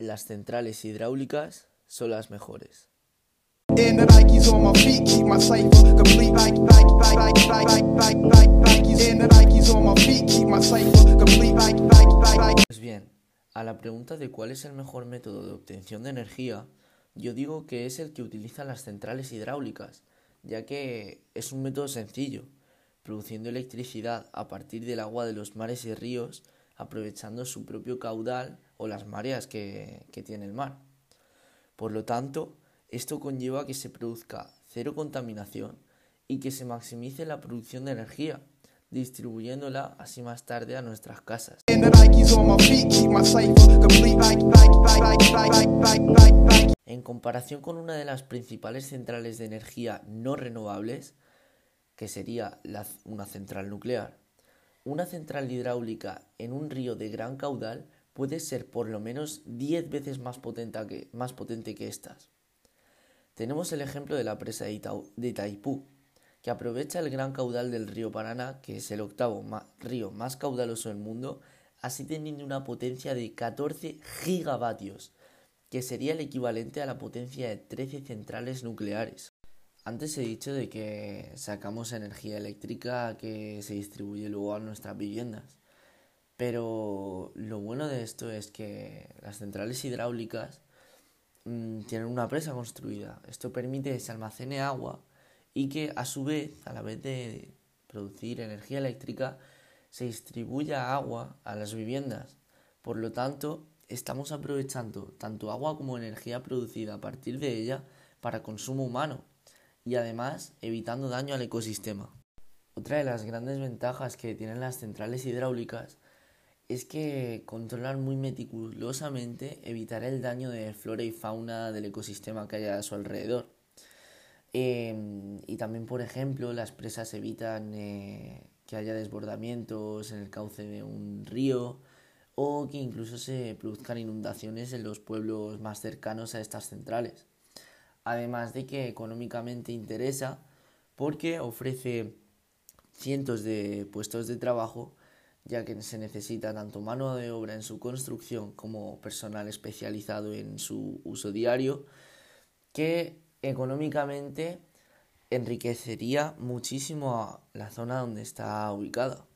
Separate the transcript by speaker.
Speaker 1: las centrales hidráulicas son las mejores. Pues bien, a la pregunta de cuál es el mejor método de obtención de energía, yo digo que es el que utilizan las centrales hidráulicas, ya que es un método sencillo, produciendo electricidad a partir del agua de los mares y ríos, aprovechando su propio caudal o las mareas que, tiene el mar. Por lo tanto, esto conlleva que se produzca cero contaminación y que se maximice la producción de energía, distribuyéndola así más tarde a nuestras casas. En comparación con una de las principales centrales de energía no renovables, que sería una central nuclear, una central hidráulica en un río de gran caudal puede ser por lo menos 10 veces más potente que, más potente que estas. Tenemos el ejemplo de la presa de, Itaipú, que aprovecha el gran caudal del río Paraná, que es el octavo río más caudaloso del mundo, así teniendo una potencia de 14 gigavatios, que sería el equivalente a la potencia de 13 centrales nucleares. Antes he dicho de que sacamos energía eléctrica que se distribuye luego a nuestras viviendas. Pero lo bueno de esto es que las centrales hidráulicas mm, tienen una presa construida. Esto permite que se almacene agua y que a su vez, a la vez de producir energía eléctrica, se distribuya agua a las viviendas. Por lo tanto, estamos aprovechando tanto agua como energía producida a partir de ella para consumo humano y además evitando daño al ecosistema. Otra de las grandes ventajas que tienen las centrales hidráulicas es que controlan muy meticulosamente evitar el daño de flora y fauna del ecosistema que haya a su alrededor. Em, y también, por ejemplo, las presas evitan eh, que haya desbordamientos en el cauce de un río o que incluso se produzcan inundaciones en los pueblos más cercanos a estas centrales. Además de que económicamente interesa porque ofrece cientos de puestos de trabajo ya que se necesita tanto mano de obra en su construcción como personal especializado en su uso diario, que económicamente enriquecería muchísimo a la zona donde está ubicada.